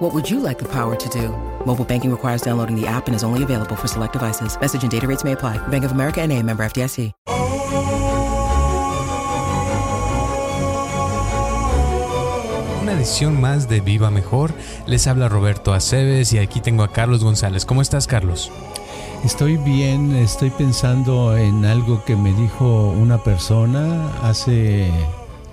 What would you like the power to do? Mobile banking requires downloading the app and is only available for select devices. Message and data rates may apply. Bank of America and a member FDIC. Una edición más de Viva Mejor. Les habla Roberto Aceves y aquí tengo a Carlos González. ¿Cómo estás, Carlos? Estoy bien, estoy pensando en algo que me dijo una persona hace,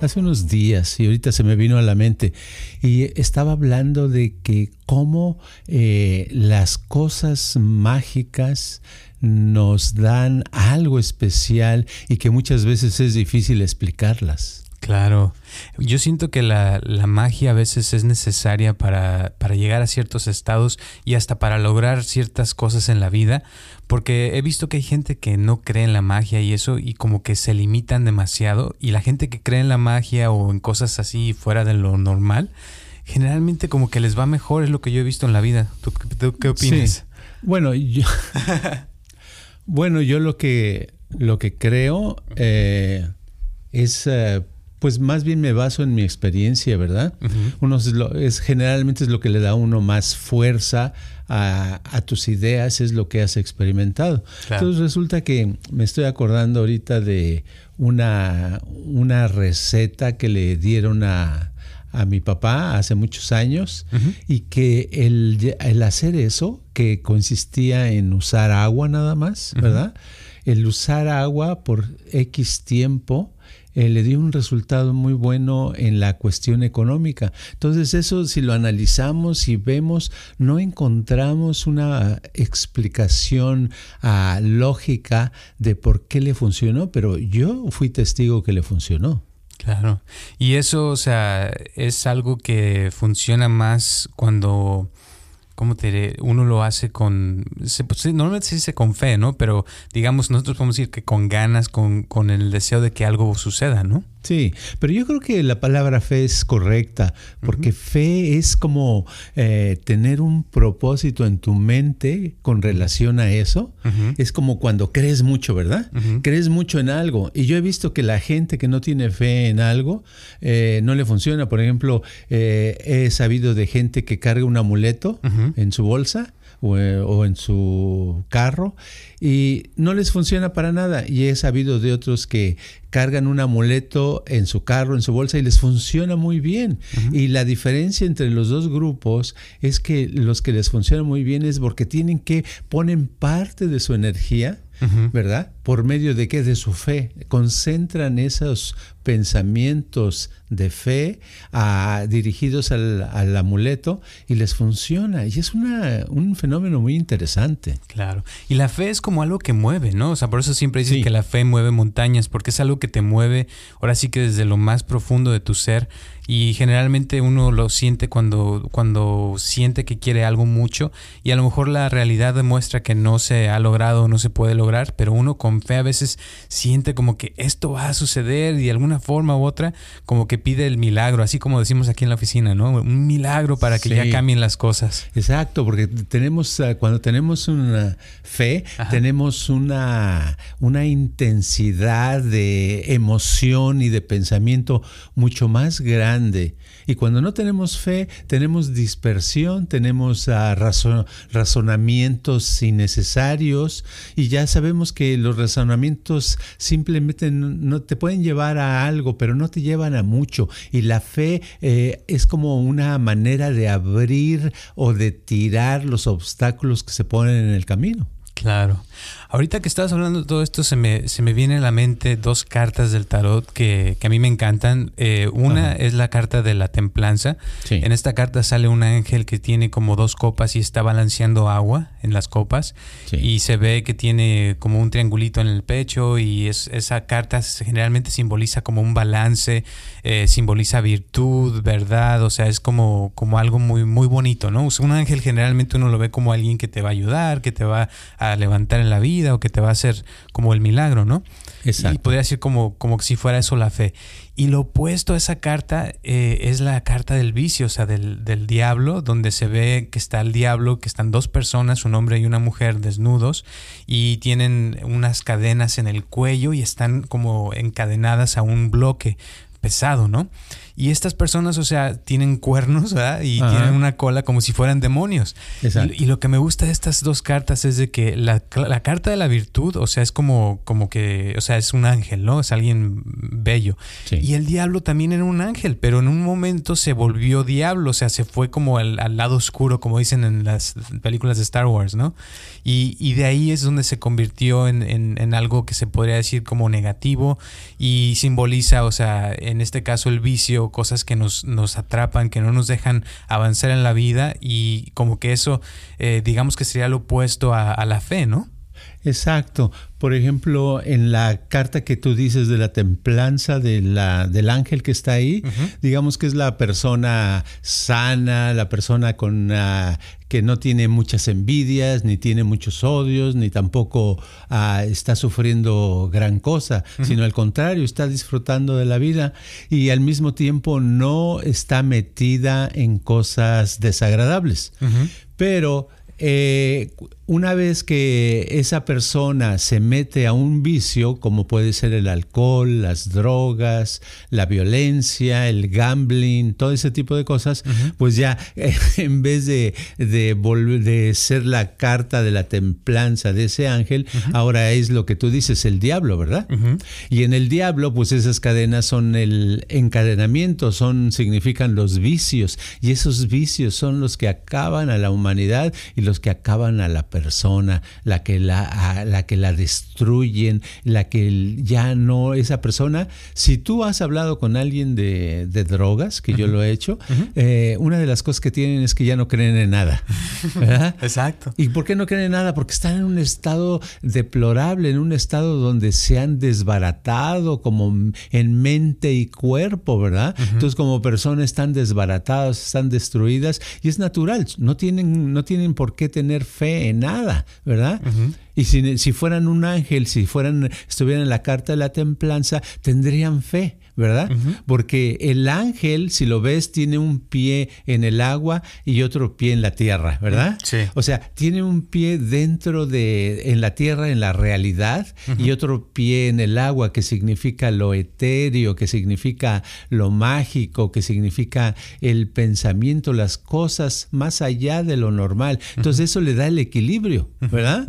hace unos días y ahorita se me vino a la mente. Y estaba hablando de que cómo eh, las cosas mágicas nos dan algo especial y que muchas veces es difícil explicarlas. Claro, yo siento que la, la magia a veces es necesaria para, para, llegar a ciertos estados y hasta para lograr ciertas cosas en la vida, porque he visto que hay gente que no cree en la magia y eso y como que se limitan demasiado y la gente que cree en la magia o en cosas así fuera de lo normal, generalmente como que les va mejor, es lo que yo he visto en la vida. ¿Tú, tú qué opinas? Sí. Bueno, yo, bueno, yo lo que, lo que creo eh, es... Eh, pues más bien me baso en mi experiencia, ¿verdad? Uh -huh. Uno es, lo, es, generalmente es lo que le da a uno más fuerza a, a tus ideas, es lo que has experimentado. Claro. Entonces resulta que me estoy acordando ahorita de una, una receta que le dieron a, a mi papá hace muchos años uh -huh. y que el, el, hacer eso, que consistía en usar agua nada más, ¿verdad? Uh -huh. El usar agua por X tiempo eh, le dio un resultado muy bueno en la cuestión económica. Entonces eso, si lo analizamos y vemos, no encontramos una explicación uh, lógica de por qué le funcionó, pero yo fui testigo que le funcionó. Claro. Y eso, o sea, es algo que funciona más cuando ¿cómo te diré? Uno lo hace con, se, pues, normalmente se dice con fe, ¿no? Pero digamos, nosotros podemos decir que con ganas, con, con el deseo de que algo suceda, ¿no? Sí, pero yo creo que la palabra fe es correcta, porque uh -huh. fe es como eh, tener un propósito en tu mente con relación a eso. Uh -huh. Es como cuando crees mucho, ¿verdad? Uh -huh. Crees mucho en algo. Y yo he visto que la gente que no tiene fe en algo eh, no le funciona. Por ejemplo, eh, he sabido de gente que carga un amuleto en su bolsa o, o, en su carro y no les funciona para nada. Y he sabido de otros que cargan un amuleto en su carro, en su bolsa y les funciona muy bien. Uh -huh. Y la diferencia entre los dos grupos es que los que les funciona muy bien es porque tienen que ponen parte de su energía Uh -huh. ¿verdad? ¿Por medio de qué? De su fe. Concentran esos pensamientos de fe a, dirigidos al, al, amuleto y les funciona. Y es una, un fenómeno muy interesante. Claro. Y la fe es como algo que mueve, ¿no? O sea, por eso siempre dicen sí. que la fe mueve montañas, porque es algo que te mueve, ahora sí que desde lo más profundo de tu ser y generalmente uno lo siente cuando, cuando siente que quiere algo mucho y a lo mejor la realidad demuestra que no se ha logrado, no se puede lograr, pero uno con fe a veces siente como que esto va a suceder y de alguna forma u otra como que pide el milagro, así como decimos aquí en la oficina, ¿no? Un milagro para que sí. ya cambien las cosas. Exacto, porque tenemos, ah, cuando tenemos una fe, Ajá. tenemos una, una intensidad de emoción y de pensamiento mucho más grande y cuando no tenemos fe, tenemos dispersión, tenemos uh, razon razonamientos innecesarios y ya sabemos que los razonamientos simplemente no, no, te pueden llevar a algo, pero no te llevan a mucho. Y la fe eh, es como una manera de abrir o de tirar los obstáculos que se ponen en el camino. Claro. Ahorita que estabas hablando de todo esto, se me, se me viene a la mente dos cartas del tarot que, que a mí me encantan. Eh, una Ajá. es la carta de la templanza. Sí. En esta carta sale un ángel que tiene como dos copas y está balanceando agua en las copas. Sí. Y se ve que tiene como un triangulito en el pecho y es, esa carta generalmente simboliza como un balance, eh, simboliza virtud, verdad, o sea, es como, como algo muy, muy bonito, ¿no? un ángel generalmente uno lo ve como alguien que te va a ayudar, que te va a levantar en la vida vida o que te va a hacer como el milagro, ¿no? Exacto. Y podría decir como, como si fuera eso la fe. Y lo opuesto a esa carta eh, es la carta del vicio, o sea, del, del, diablo, donde se ve que está el diablo, que están dos personas, un hombre y una mujer desnudos, y tienen unas cadenas en el cuello y están como encadenadas a un bloque pesado, ¿no? Y estas personas, o sea, tienen cuernos, ¿verdad? Y tienen una cola como si fueran demonios. Y, lo que me gusta de estas dos cartas es de que la, carta de la virtud, o sea, es como, como que, o sea, es un ángel, ¿no? Es alguien bello. Y el diablo también era un ángel, pero en un momento se volvió diablo, o sea, se fue como al, lado oscuro, como dicen en las películas de Star Wars, ¿no? Y, de ahí es donde se convirtió en, en algo que se podría decir como negativo y simboliza, o sea, en este caso el vicio cosas que nos, nos atrapan, que no nos dejan avanzar en la vida y como que eso, eh, digamos que sería lo opuesto a la fe, ¿no? Exacto. Por ejemplo, en la carta que tú dices de la templanza de la, del ángel que está ahí, digamos que es la persona sana, la persona con que no tiene muchas envidias, ni tiene muchos odios, ni tampoco ah, está sufriendo gran cosa, sino al contrario, está disfrutando de la vida y al mismo tiempo no está metida en cosas desagradables. Pero eh, una vez que esa persona se mete a un vicio, como puede ser el alcohol, las drogas, la violencia, el gambling, todo ese tipo de cosas, pues ya en vez de, de, de, ser la carta de la templanza de ese ángel, ahora es lo que tú dices, el diablo, ¿verdad? Y en el diablo, pues esas cadenas son el encadenamiento, son, significan los vicios, y esos vicios son los que acaban a la humanidad y los que acaban a la persona persona, la que la, la que la destruyen, la que ya no, esa persona, si tú has hablado con alguien de, drogas, que yo lo he hecho, eh, una de las cosas que tienen es que ya no creen en nada. Exacto. ¿Y por qué no creen en nada? Porque están en un estado deplorable, en un estado donde se han desbaratado como en mente y cuerpo, ¿verdad? Entonces como personas están desbaratadas, están destruidas y es natural, no tienen, no tienen por qué tener fe en nada, ¿verdad? Y si, si, fueran un ángel, si fueran, estuvieran en la carta de la templanza, tendrían fe. ¿Verdad? Porque el ángel, si lo ves, tiene un pie en el agua y otro pie en la tierra, ¿verdad? Sí. O sea, tiene un pie dentro de, en la tierra, en la realidad, y otro pie en el agua, que significa lo etéreo, que significa lo mágico, que significa el pensamiento, las cosas más allá de lo normal. Entonces eso le da el equilibrio, ¿verdad?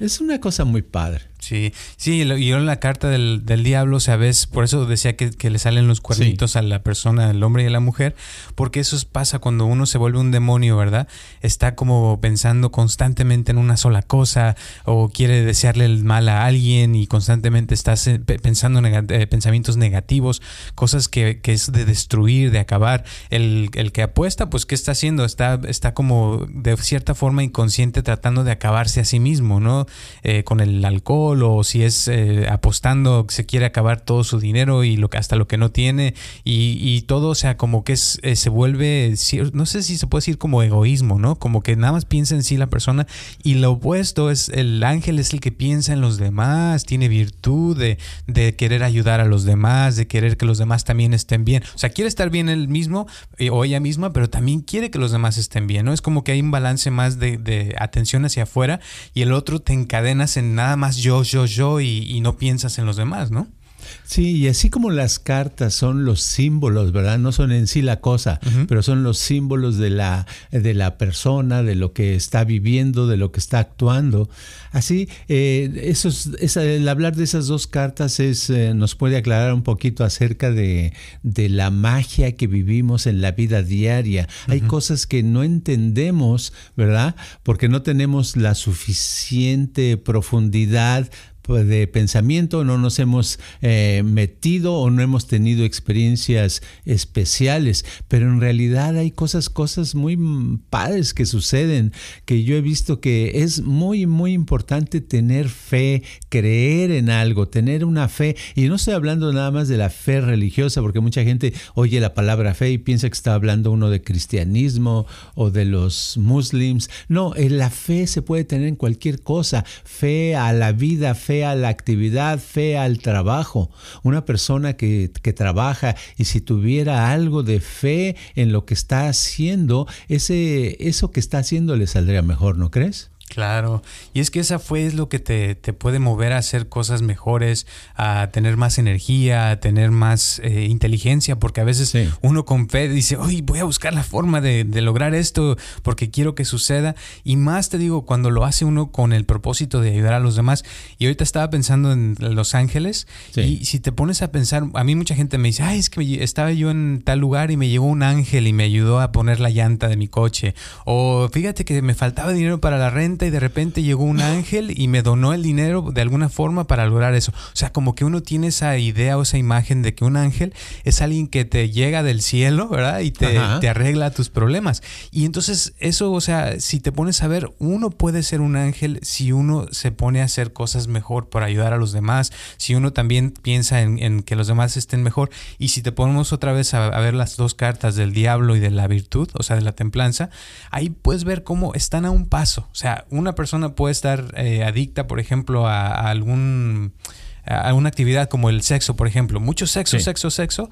Es una cosa muy padre. Sí, sí, y yo en la carta del, diablo, sabes, por eso decía que, le salen los cuernitos a la persona, al hombre y a la mujer, porque eso pasa cuando uno se vuelve un demonio, ¿verdad? Está como pensando constantemente en una sola cosa o quiere desearle el mal a alguien y constantemente estás pensando en eh, pensamientos negativos, cosas que, es de destruir, de acabar. El, que apuesta, pues, ¿qué está haciendo? Está, está como de cierta forma inconsciente tratando de acabarse a sí mismo, ¿no? Eh, con el alcohol o si es eh, apostando, se quiere acabar todo su dinero y lo, hasta lo que no tiene y, todo, o sea, como que es, eh, se vuelve, no sé si se puede decir como egoísmo, ¿no? Como que nada más piensa en sí la persona y lo opuesto es el ángel es el que piensa en los demás, tiene virtud de, querer ayudar a los demás, de querer que los demás también estén bien. O sea, quiere estar bien él mismo eh, o ella misma, pero también quiere que los demás estén bien, ¿no? Es como que hay un balance más de, de atención hacia afuera y el otro te encadenas en nada más yo, yo, yo y, no piensas en los demás, ¿no? Sí, y así como las cartas son los símbolos, ¿verdad? No son en sí la cosa, pero son los símbolos de la, de la persona, de lo que está viviendo, de lo que está actuando. Así, eh, el hablar de esas dos cartas es, eh, nos puede aclarar un poquito acerca de, de, la magia que vivimos en la vida diaria. Hay cosas que no entendemos, ¿verdad? Porque no tenemos la suficiente profundidad de pensamiento, no nos hemos eh, metido o no hemos tenido experiencias especiales, pero en realidad hay cosas, cosas muy padres que suceden, que yo he visto que es muy, muy importante tener fe, creer en algo, tener una fe, y no estoy hablando nada más de la fe religiosa, porque mucha gente oye la palabra fe y piensa que está hablando uno de cristianismo o de los muslims, no, la fe se puede tener en cualquier cosa, fe a la vida, fe a la actividad, fe al trabajo. Una persona que, que trabaja y si tuviera algo de fe en lo que está haciendo, ese, eso que está haciendo le saldría mejor, ¿no crees? Claro, y es que esa fue es lo que te, puede mover a hacer cosas mejores, a tener más energía, a tener más eh, inteligencia, porque a veces uno con fe dice, hoy voy a buscar la forma de, lograr esto porque quiero que suceda, y más te digo, cuando lo hace uno con el propósito de ayudar a los demás, y ahorita estaba pensando en Los Ángeles, y si te pones a pensar, a mí mucha gente me dice, ay, es que estaba yo en tal lugar y me llegó un ángel y me ayudó a poner la llanta de mi coche, o fíjate que me faltaba dinero para la renta, y de repente llegó un ángel y me donó el dinero de alguna forma para lograr eso. O sea, como que uno tiene esa idea o esa imagen de que un ángel es alguien que te llega del cielo, ¿verdad? Y te, te arregla tus problemas. Y entonces eso, o sea, si te pones a ver, uno puede ser un ángel si uno se pone a hacer cosas mejor para ayudar a los demás, si uno también piensa en, que los demás estén mejor. Y si te ponemos otra vez a, a ver las dos cartas del diablo y de la virtud, o sea, de la templanza, ahí puedes ver cómo están a un paso. O sea, una persona puede estar eh, adicta, por ejemplo, a, algún a alguna actividad como el sexo, por ejemplo. Mucho sexo, sexo, sexo.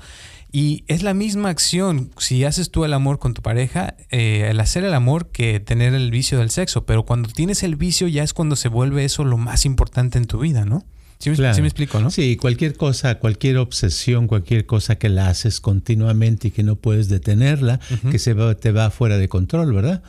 Y es la misma acción si haces tú el amor con tu pareja, eh, el hacer el amor que tener el vicio del sexo. Pero cuando tienes el vicio ya es cuando se vuelve eso lo más importante en tu vida, ¿no? Sí, me explico, ¿no? Sí, cualquier cosa, cualquier obsesión, cualquier cosa que la haces continuamente y que no puedes detenerla, que se va, te va fuera de control, ¿verdad?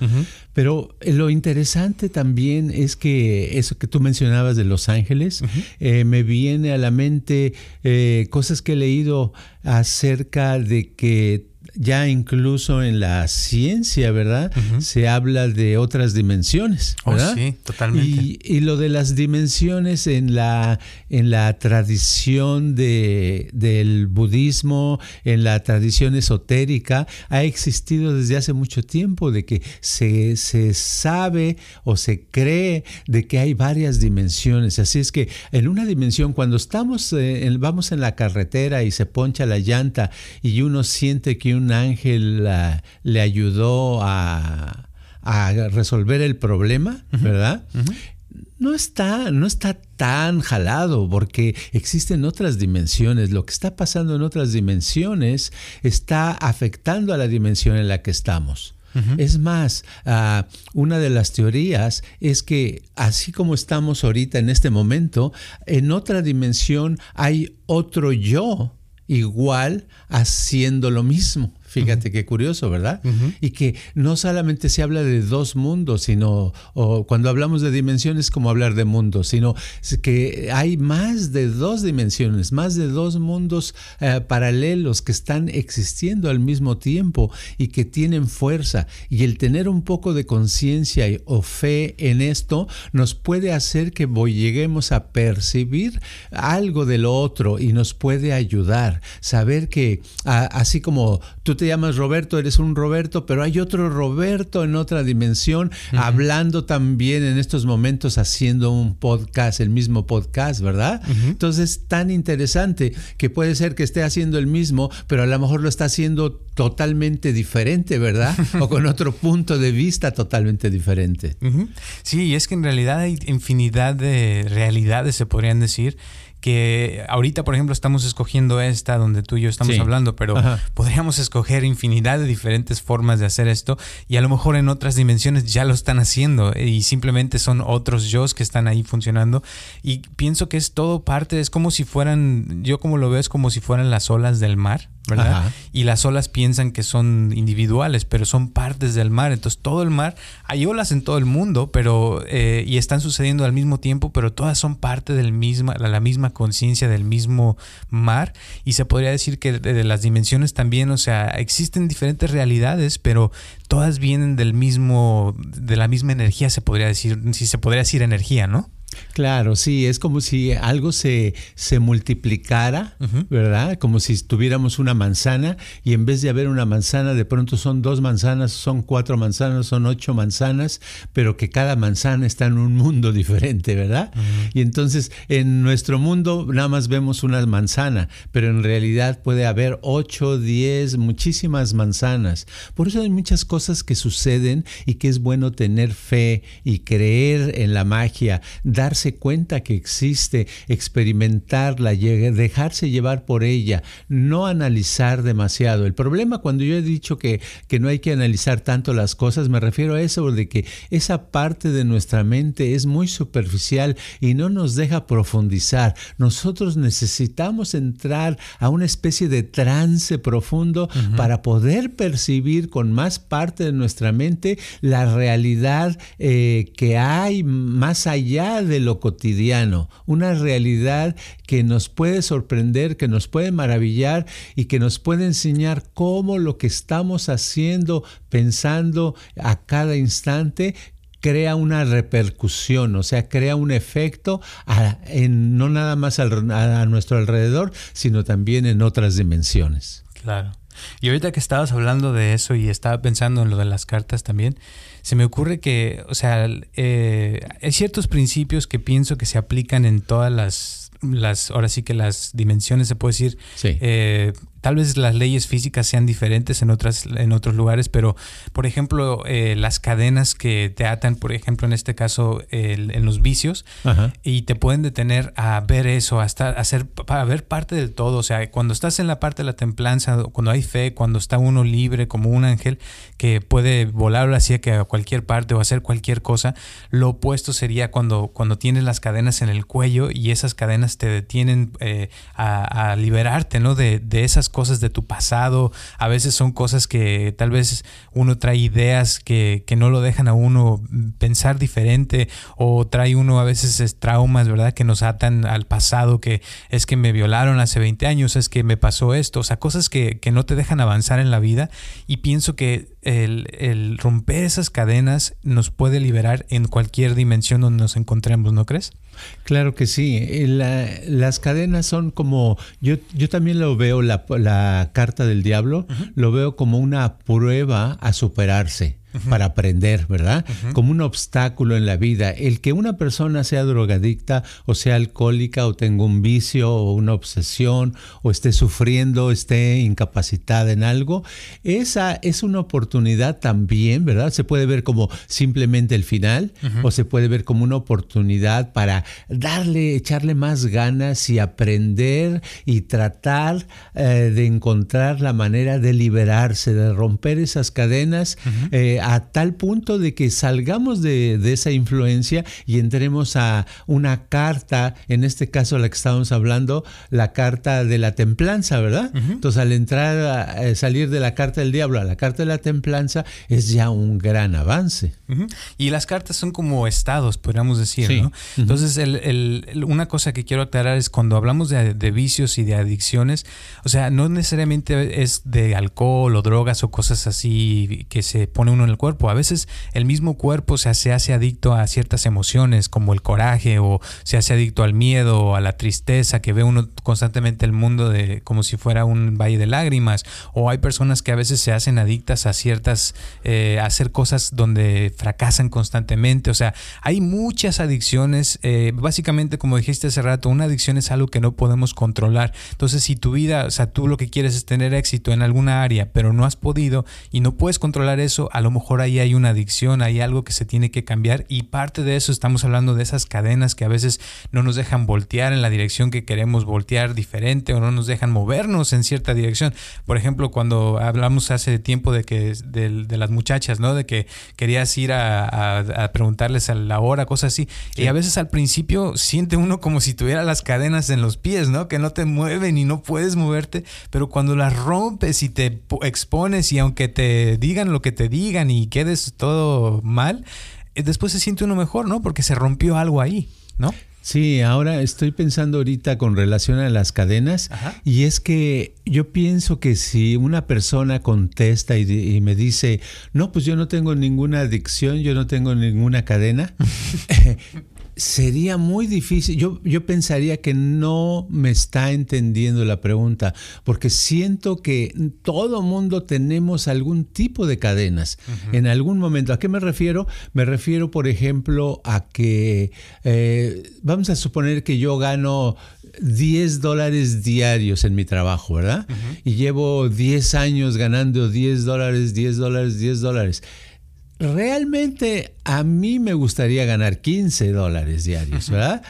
Pero lo interesante también es que eso que tú mencionabas de Los Ángeles, eh, me viene a la mente eh, cosas que he leído acerca de que ya incluso en la ciencia, ¿verdad? Se habla de otras dimensiones, oh, ¿verdad? sí, totalmente. Y, lo de las dimensiones en la, en la tradición de, del budismo, en la tradición esotérica, ha existido desde hace mucho tiempo, de que se, se sabe o se cree de que hay varias dimensiones. Así es que en una dimensión, cuando estamos, eh, vamos en la carretera y se poncha la llanta y uno siente que un ángel le ayudó a, resolver el problema, ¿verdad? No está, no está tan jalado porque existen otras dimensiones. Lo que está pasando en otras dimensiones está afectando a la dimensión en la que estamos. Es más, ah, una de las teorías es que así como estamos ahorita en este momento, en otra dimensión hay otro yo igual haciendo lo mismo. Fíjate qué curioso, ¿verdad? Y que no solamente se habla de dos mundos, sino o cuando hablamos de dimensiones como hablar de mundos, sino que hay más de dos dimensiones, más de dos mundos eh, paralelos que están existiendo al mismo tiempo y que tienen fuerza. Y el tener un poco de conciencia o fe en esto nos puede hacer que lleguemos a percibir algo de lo otro y nos puede ayudar. Saber que así como tú te llamas Roberto, eres un Roberto, pero hay otro Roberto en otra dimensión, hablando también en estos momentos, haciendo un podcast, el mismo podcast, ¿verdad? Entonces, tan interesante que puede ser que esté haciendo el mismo, pero a lo mejor lo está haciendo totalmente diferente, ¿verdad? o con otro punto de vista totalmente diferente. Sí, es que en realidad hay infinidad de realidades, se podrían decir que ahorita, por ejemplo, estamos escogiendo esta donde tú y yo estamos hablando, pero podríamos escoger infinidad de diferentes formas de hacer esto y a lo mejor en otras dimensiones ya lo están haciendo y simplemente son otros yo que están ahí funcionando. Y pienso que es todo parte, es como si fueran, yo como lo veo es como si fueran las olas del mar ¿verdad? Y las olas piensan que son individuales, pero son partes del mar. Entonces todo el mar, hay olas en todo el mundo, pero eh, y están sucediendo al mismo tiempo, pero todas son parte del misma, la misma conciencia del mismo mar. Y se podría decir que de, las dimensiones también, o sea, existen diferentes realidades, pero todas vienen del mismo, de la misma energía, se podría decir, si se podría decir energía, ¿no? Claro, sí, es como si algo se, se multiplicara, ¿verdad? Como si tuviéramos una manzana y en vez de haber una manzana, de pronto son dos manzanas, son cuatro manzanas, son ocho manzanas, pero que cada manzana está en un mundo diferente, ¿verdad? Y entonces en nuestro mundo nada más vemos una manzana, pero en realidad puede haber ocho, diez, muchísimas manzanas. Por eso hay muchas cosas que suceden y que es bueno tener fe y creer en la magia, darse cuenta que existe, experimentarla, dejarse llevar por ella, no analizar demasiado. El problema cuando yo he dicho que, que no hay que analizar tanto las cosas, me refiero a eso de que esa parte de nuestra mente es muy superficial y no nos deja profundizar. Nosotros necesitamos entrar a una especie de trance profundo para poder percibir con más parte de nuestra mente la realidad eh, que hay más allá de lo cotidiano, una realidad que nos puede sorprender, que nos puede maravillar y que nos puede enseñar cómo lo que estamos haciendo, pensando a cada instante, crea una repercusión, o sea, crea un efecto en, no nada más a nuestro alrededor, sino también en otras dimensiones. Claro. Y ahorita que estabas hablando de eso y estaba pensando en lo de las cartas también, se me ocurre que, o sea, eh, hay ciertos principios que pienso que se aplican en todas las, las ahora sí que las dimensiones, se puede decir, sí. eh, Tal vez las leyes físicas sean diferentes en, otras, en otros lugares, pero por ejemplo, eh, las cadenas que te atan, por ejemplo, en este caso, en los vicios, y te pueden detener a ver eso, hasta hacer, para ver parte del todo. O sea, cuando estás en la parte de la templanza, cuando hay fe, cuando está uno libre como un ángel que puede volar que a cualquier parte o hacer cualquier cosa, lo opuesto sería cuando, cuando tienes las cadenas en el cuello y esas cadenas te detienen eh, a, liberarte, ¿no? De, de esas cosas de tu pasado, a veces son cosas que tal vez uno trae ideas que, que no lo dejan a uno pensar diferente o trae uno a veces traumas, ¿verdad? Que nos atan al pasado, que es que me violaron hace 20 años, es que me pasó esto, o sea, cosas que, que no te dejan avanzar en la vida y pienso que el, el, romper esas cadenas nos puede liberar en cualquier dimensión donde nos encontremos, ¿no crees? Claro que sí. Eh, las cadenas son como, yo, yo también lo veo, la, la carta del diablo, lo veo como una prueba a superarse para aprender, ¿verdad? Como un obstáculo en la vida. El que una persona sea drogadicta o sea alcohólica o tenga un vicio o una obsesión o esté sufriendo, esté incapacitada en algo, esa es una oportunidad también, ¿verdad? Se puede ver como simplemente el final o se puede ver como una oportunidad para darle, echarle más ganas y aprender y tratar eh, de encontrar la manera de liberarse, de romper esas cadenas a tal punto de que salgamos de, esa influencia y entremos a una carta, en este caso la que estábamos hablando, la carta de la templanza, ¿verdad? Entonces al entrar, a, eh, salir de la carta del diablo a la carta de la templanza es ya un gran avance. Y las cartas son como estados, podríamos decir, ¿no? Entonces una cosa que quiero aclarar es cuando hablamos de, de vicios y de adicciones, o sea, no necesariamente es de alcohol o drogas o cosas así que se pone uno en cuerpo. A veces el mismo cuerpo se hace, hace adicto a ciertas emociones como el coraje o se hace adicto al miedo o a la tristeza que ve uno constantemente el mundo de como si fuera un valle de lágrimas. O hay personas que a veces se hacen adictas a ciertas eh, a hacer cosas donde fracasan constantemente. O sea hay muchas adicciones eh, básicamente como dijiste hace rato una adicción es algo que no podemos controlar. Entonces si tu vida o sea tú lo que quieres es tener éxito en alguna área pero no has podido y no puedes controlar eso a lo mejor ahí hay una adicción, hay algo que se tiene que cambiar y parte de eso estamos hablando de esas cadenas que a veces no nos dejan voltear en la dirección que queremos voltear diferente o no nos dejan movernos en cierta dirección. Por ejemplo, cuando hablamos hace tiempo de que de, las muchachas, ¿no? De que querías ir a, preguntarles a la hora, cosas así. Y a veces al principio siente uno como si tuviera las cadenas en los pies, ¿no? Que no te mueven y no puedes moverte, pero cuando las rompes y te expones y aunque te digan lo que te digan y quedes todo mal, eh, después se siente uno mejor, ¿no? Porque se rompió algo ahí, ¿no? Sí, ahora estoy pensando ahorita con relación a las cadenas y es que yo pienso que si una persona contesta y, me dice, no, pues yo no tengo ninguna adicción, yo no tengo ninguna cadena, sería muy difícil. Yo, yo pensaría que no me está entendiendo la pregunta, porque siento que todo mundo tenemos algún tipo de cadenas en algún momento. ¿A qué me refiero? Me refiero, por ejemplo, a que eh, vamos a suponer que yo gano 10 dólares diarios en mi trabajo, ¿verdad? Y llevo 10 años ganando 10 dólares, 10 dólares, 10 dólares. Realmente a mí me gustaría ganar 15 dólares diarios, ¿verdad?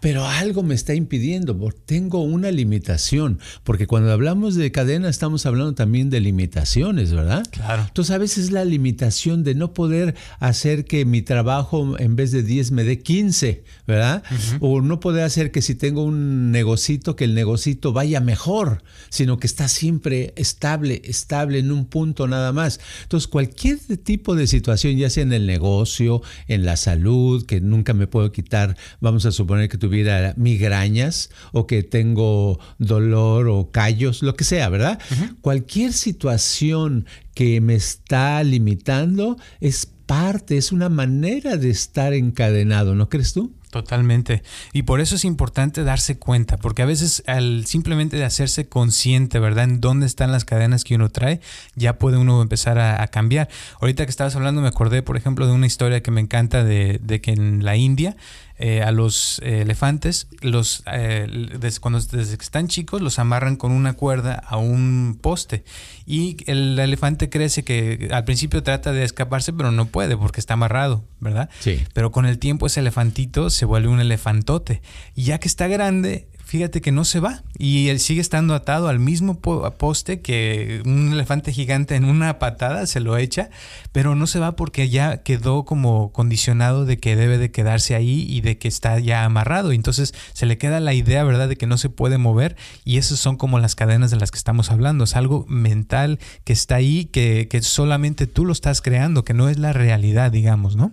Pero algo me está impidiendo, tengo una limitación, porque cuando hablamos de cadena estamos hablando también de limitaciones, ¿verdad? Claro. Entonces a veces la limitación de no poder hacer que mi trabajo en vez de 10 me dé 15, ¿verdad? O no poder hacer que si tengo un negocito, que el negocito vaya mejor, sino que está siempre estable, estable en un punto nada más. Entonces cualquier tipo de situación, ya sea en el negocio, en la salud, que nunca me puedo quitar, vamos a suponer que tuviera migrañas o que tengo dolor o callos, lo que sea, ¿verdad? Cualquier situación que me está limitando es parte, es una manera de estar encadenado, ¿no crees tú? Totalmente. Y por eso es importante darse cuenta, porque a veces al simplemente de hacerse consciente, ¿verdad? En dónde están las cadenas que uno trae, ya puede uno empezar a, cambiar. Ahorita que estabas hablando me acordé, por ejemplo, de una historia que me encanta de, de que en la India eh, a los eh, elefantes, los, eh, desde, cuando, desde que están chicos, los amarran con una cuerda a un poste. Y el elefante crece que al principio trata de escaparse, pero no puede porque está amarrado, ¿verdad? Sí. Pero con el tiempo ese elefantito se vuelve un elefantote. Y ya que está grande, fíjate que no se va y él sigue estando atado al mismo poste que un elefante gigante en una patada se lo echa, pero no se va porque ya quedó como condicionado de que debe de quedarse ahí y de que está ya amarrado. Entonces se le queda la idea, ¿verdad?, de que no se puede mover y esas son como las cadenas de las que estamos hablando. Es algo mental que está ahí, que, que solamente tú lo estás creando, que no es la realidad, digamos, ¿no?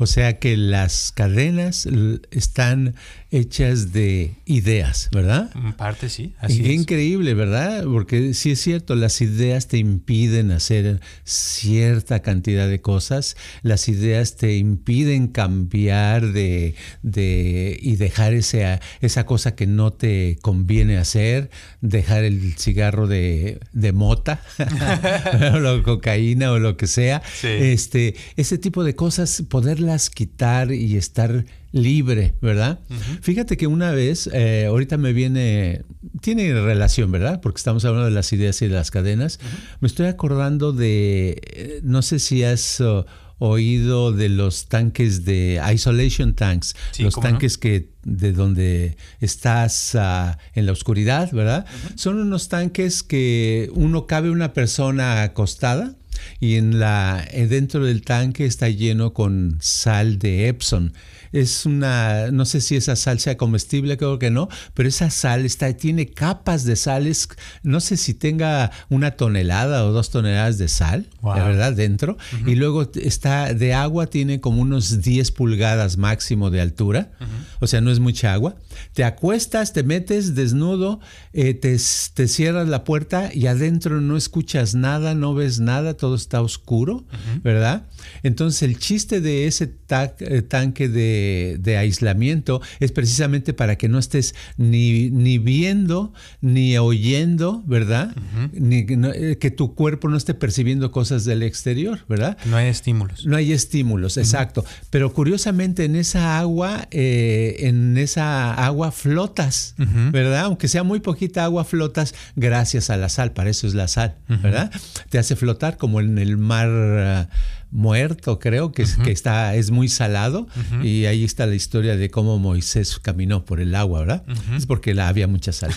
O sea que las cadenas están hechas de ideas, ¿verdad? En parte sí. Así y increíble, ¿verdad? Porque sí es cierto, las ideas te impiden hacer cierta cantidad de cosas, las ideas te impiden cambiar de, de y dejar ese, esa cosa que no te conviene hacer, dejar el cigarro de, de mota, o la cocaína o lo que sea. Este, ese tipo de cosas, poderlas quitar y estar libre, ¿verdad? Fíjate que una vez, eh, ahorita me viene, tiene relación, ¿verdad? Porque estamos hablando de las ideas y de las cadenas. Me estoy acordando de, eh, no sé si has... Uh, oído de los tanques de isolation tanks, los tanques que de donde estás uh, en la oscuridad, ¿verdad? Son unos tanques que uno cabe una persona acostada y en la eh, dentro del tanque está lleno con sal de Epson. Es una, no sé si esa sal sea comestible, creo que no, pero esa sal está, tiene capas de sales, no sé si tenga una tonelada o dos toneladas de sal, de verdad, dentro, y luego está de agua, tiene como unos 10 pulgadas máximo de altura, o sea, no es mucha agua. Te acuestas, te metes desnudo, eh, te, te, cierras la puerta y adentro no escuchas nada, no ves nada, todo está oscuro, ¿verdad? Entonces el chiste de ese eh, tanque de de, aislamiento es precisamente para que no estés ni, ni viendo ni oyendo, ¿verdad? ni, eh, que tu cuerpo no esté percibiendo cosas del exterior, ¿verdad? No hay estímulos. No hay estímulos, exacto. Pero curiosamente en esa agua, eh, en esa agua flotas, ¿verdad? Aunque sea muy poquita agua, flotas gracias a la sal, para eso es la sal, ¿verdad? Te hace flotar como en el mar muerto, creo que, que está, es muy salado. Y ahí está la historia de cómo Moisés caminó por el agua, ¿verdad? Es porque la, había mucha sal.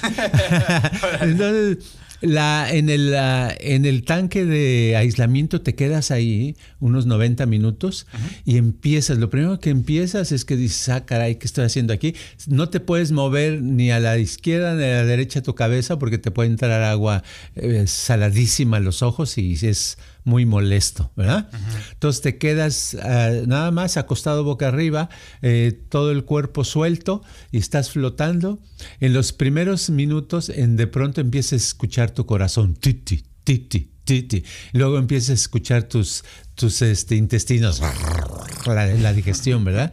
Entonces, la, en, el, en el tanque de aislamiento te quedas ahí unos 90 minutos y empiezas. Lo primero que empiezas es que dices, ah, caray, ¿qué estoy haciendo aquí? No te puedes mover ni a la izquierda ni a la derecha tu cabeza porque te puede entrar agua eh, saladísima a los ojos y es muy molesto, ¿verdad? Entonces te quedas ah, nada más acostado boca arriba, eh, todo el cuerpo suelto y estás flotando. En los primeros minutos, en de pronto empiezas a escuchar tu corazón, titi, titi, titi. Luego empiezas a escuchar tus, tus este, intestinos la, digestión, ¿verdad?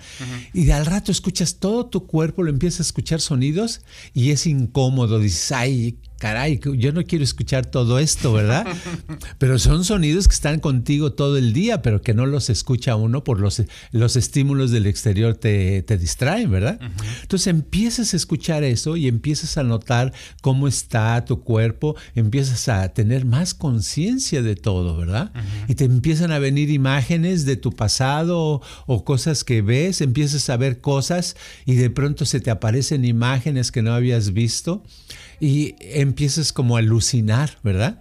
Y al rato escuchas todo tu cuerpo, lo empiezas a escuchar sonidos y es incómodo. Dices, ay, caray, yo no quiero escuchar todo esto, ¿verdad? Pero son sonidos que están contigo todo el día, pero que no los escucha uno por los, los estímulos del exterior te, distraen, ¿verdad? Entonces empiezas a escuchar eso y empiezas a notar cómo está tu cuerpo, empiezas a tener más conciencia de todo, ¿verdad? Y te empiezan a venir imágenes de tu pasado o, cosas que ves, empiezas a ver cosas y de pronto se te aparecen imágenes que no habías visto y empiezas como a alucinar, ¿verdad?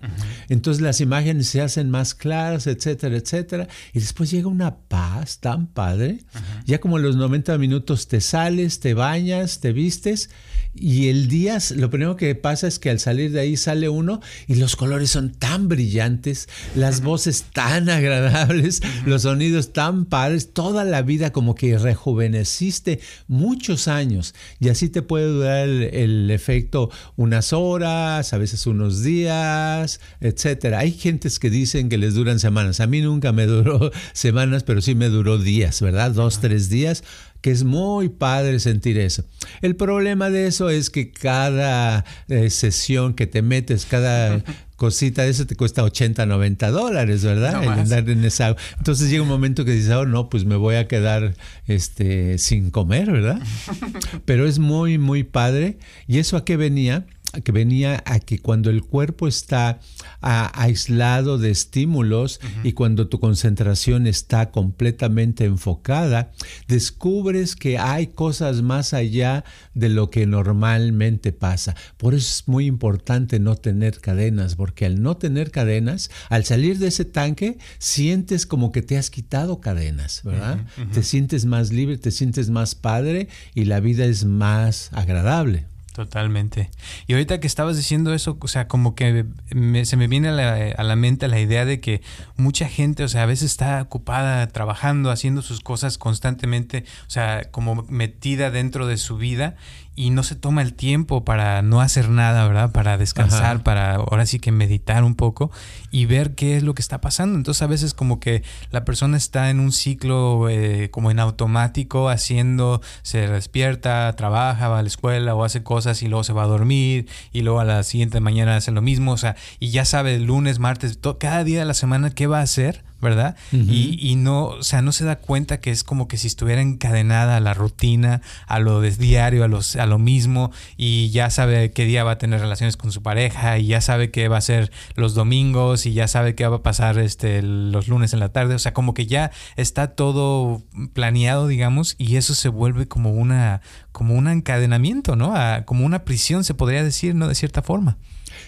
Entonces las imágenes se hacen más claras, etcétera, etcétera. Y después llega una paz tan padre. Ya como los 90 minutos te sales, te bañas, te vistes y el día, lo primero que pasa es que al salir de ahí sale uno y los colores son tan brillantes, las voces tan agradables, los sonidos tan padres, toda la vida como que rejuveneciste muchos años y así te puede durar el, efecto unas horas, a veces unos días, etcétera. Hay gentes que dicen que les duran semanas. A mí nunca me duró semanas, pero sí me duró días, ¿verdad? Dos, tres días que es muy padre sentir eso. El problema de eso es que cada eh, sesión que te metes, cada cosita de eso te cuesta 80, 90 dólares, ¿verdad? en esa... Entonces llega un momento que dices, oh, no, pues me voy a quedar este, sin comer, ¿verdad? Pero es muy, muy padre. ¿Y eso a qué venía? Que venía a que cuando el cuerpo está aislado de estímulos y cuando tu concentración está completamente enfocada, descubres que hay cosas más allá de lo que normalmente pasa. Por eso es muy importante no tener cadenas, porque al no tener cadenas, al salir de ese tanque, sientes como que te has quitado cadenas, ¿verdad? Te sientes más libre, te sientes más padre y la vida es más agradable. Totalmente. Y ahorita que estabas diciendo eso, o sea, como que se me viene a la, a la, mente la idea de que mucha gente, o sea, a veces está ocupada trabajando, haciendo sus cosas constantemente, o sea, como metida dentro de su vida y no se toma el tiempo para no hacer nada, ¿verdad? Para descansar, para ahora sí que meditar un poco y ver qué es lo que está pasando. Entonces a veces como que la persona está en un ciclo eh, como en automático, haciendo, se despierta, trabaja, va a la escuela o hace cosas y luego se va a dormir y luego a la siguiente mañana hace lo mismo, o sea, y ya sabe el lunes, martes, cada día de la semana qué va a hacer ¿verdad? y, y, no, o sea, no se da cuenta que es como que si estuviera encadenada a la rutina, a lo de diario, a, los, a lo mismo, y ya sabe qué día va a tener relaciones con su pareja, y ya sabe qué va a ser los domingos, y ya sabe qué va a pasar este, los lunes en la tarde, o sea, como que ya está todo planeado, digamos, y eso se vuelve como una, como un encadenamiento, ¿no? como una prisión, se podría decir, ¿no? De cierta forma.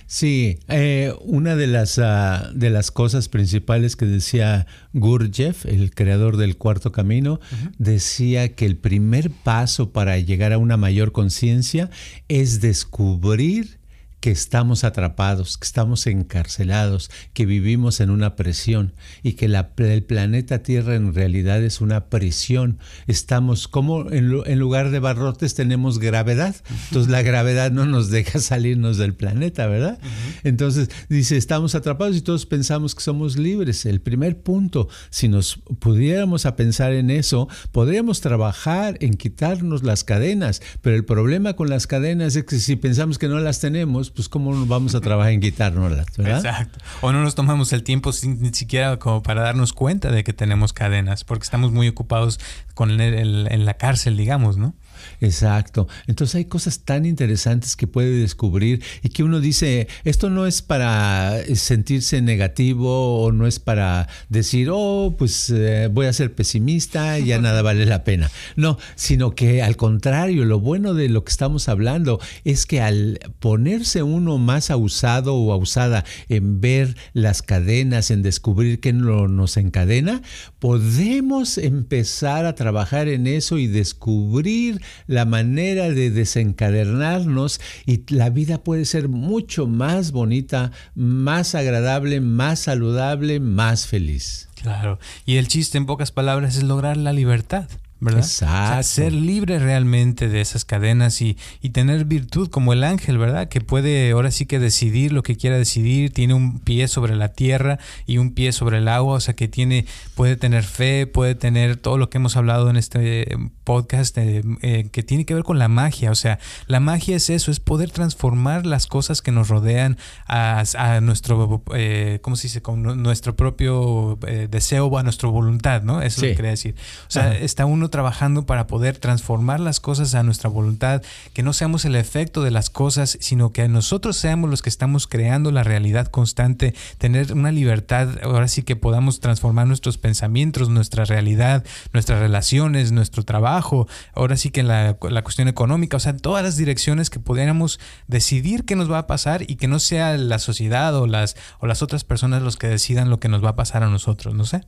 Sí, eh, una de las, ah, de las cosas principales que decía Gurdjieff, el creador del cuarto camino, decía que el primer paso para llegar a una mayor conciencia es descubrir que estamos atrapados, que estamos encarcelados, que vivimos en una presión y que el planeta Tierra en realidad es una prisión. Estamos como en, lugar de barrotes tenemos gravedad. Entonces la gravedad no nos deja salirnos del planeta, ¿verdad? Entonces dice, estamos atrapados y todos pensamos que somos libres. El primer punto, si nos pudiéramos a pensar en eso, podríamos trabajar en quitarnos las cadenas, pero el problema con las cadenas es que si pensamos que no las tenemos, pues cómo vamos a trabajar en quitárnoslas, ¿verdad? Exacto. O no nos tomamos el tiempo ni siquiera como para darnos cuenta de que tenemos cadenas, porque estamos muy ocupados con el, en la cárcel, digamos, ¿no? Exacto. Entonces hay cosas tan interesantes que puede descubrir y que uno dice, esto no es para sentirse negativo o no es para decir, oh, pues eh, voy a ser pesimista, ya nada vale la pena. No, sino que al contrario, lo bueno de lo que estamos hablando es que al ponerse uno más abusado o abusada en ver las cadenas, en descubrir qué nos encadena, podemos empezar a trabajar en eso y descubrir la manera de desencadenarnos y la vida puede ser mucho más bonita, más agradable, más saludable, más feliz. Claro. Y el chiste en pocas palabras es lograr la libertad. ¿Verdad? Exacto. ser libre realmente de esas cadenas y, y, tener virtud como el ángel, ¿verdad? Que puede ahora sí que decidir lo que quiera decidir, tiene un pie sobre la tierra y un pie sobre el agua, o sea que tiene, puede tener fe, puede tener todo lo que hemos hablado en este podcast eh, eh, que tiene que ver con la magia, o sea, la magia es eso, es poder transformar las cosas que nos rodean a, a nuestro, eh, ¿cómo se dice? Con nuestro propio deseo o a nuestra voluntad, ¿no? Eso es lo que quería decir. O sea, está uno trabajando para poder transformar las cosas a nuestra voluntad, que no seamos el efecto de las cosas, sino que nosotros seamos los que estamos creando la realidad constante, tener una libertad, ahora sí que podamos transformar nuestros pensamientos, nuestra realidad, nuestras relaciones, nuestro trabajo, ahora sí que la, la cuestión económica, o sea, todas las direcciones que pudiéramos decidir qué nos va a pasar y que no sea la sociedad o las, o las otras personas los que decidan lo que nos va a pasar a nosotros, no sé.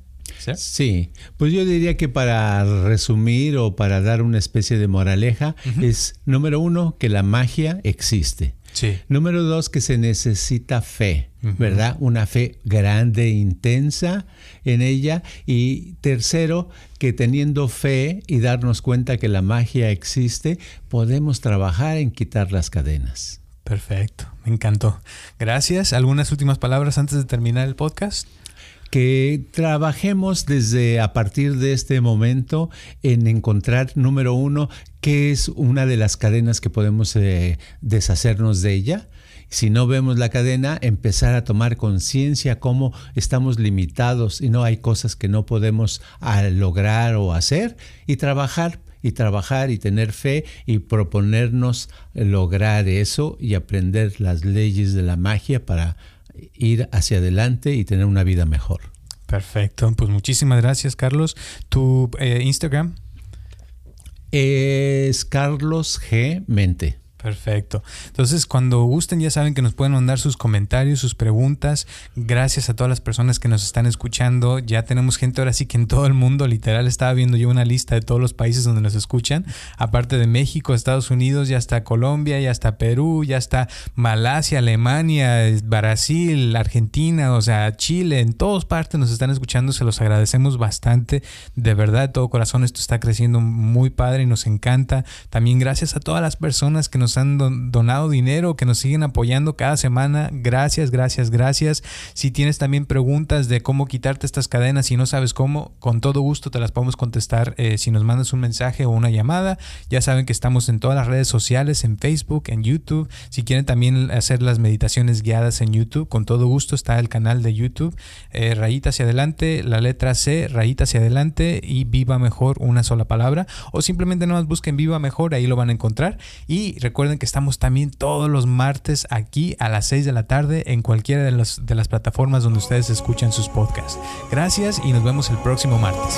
¿Sí? pues yo diría que para resumir o para dar una especie de moraleja es, número uno, que la magia existe. Sí. Número dos, que se necesita fe, ¿verdad? Una fe grande, intensa en ella. Y tercero, que teniendo fe y darnos cuenta que la magia existe, podemos trabajar en quitar las cadenas. Perfecto, me encantó. Gracias. ¿Algunas últimas palabras antes de terminar el podcast? Que trabajemos desde a partir de este momento en encontrar, número uno, qué es una de las cadenas que podemos eh, deshacernos de ella. Si no vemos la cadena, empezar a tomar conciencia cómo estamos limitados y no hay cosas que no podemos ah, lograr o hacer y trabajar y trabajar y tener fe y proponernos lograr eso y aprender las leyes de la magia para ir hacia adelante y tener una vida mejor. Perfecto, pues muchísimas gracias Carlos. ¿Tu eh, Instagram? Es Carlos G. Mente. Perfecto. Entonces, cuando gusten, ya saben que nos pueden mandar sus comentarios, sus preguntas. Gracias a todas las personas que nos están escuchando. Ya tenemos gente ahora sí que en todo el mundo, literal, estaba viendo yo una lista de todos los países donde nos escuchan. Aparte de México, Estados Unidos, ya está Colombia, ya está Perú, ya está Malasia, Alemania, Brasil, Argentina, o sea, Chile, en todas partes nos están escuchando. Se los agradecemos bastante. De verdad, de todo corazón, esto está creciendo muy padre y nos encanta. También gracias a todas las personas que nos han donado dinero, que nos siguen apoyando cada semana. Gracias, gracias, gracias. Si tienes también preguntas de cómo quitarte estas cadenas y no sabes cómo, con todo gusto te las podemos contestar eh, si nos mandas un mensaje o una llamada. Ya saben que estamos en todas las redes sociales, en Facebook, en YouTube. Si quieren también hacer las meditaciones guiadas en YouTube, con todo gusto está el canal de YouTube. Eh, rayita hacia adelante, la letra C, rayita hacia adelante y viva mejor una sola palabra. O simplemente nomás busquen viva mejor, ahí lo van a encontrar. Y recuerden Recuerden que estamos también todos los martes aquí a las 6 de la tarde en cualquiera de, de las plataformas donde ustedes escuchan sus podcasts. Gracias y nos vemos el próximo martes.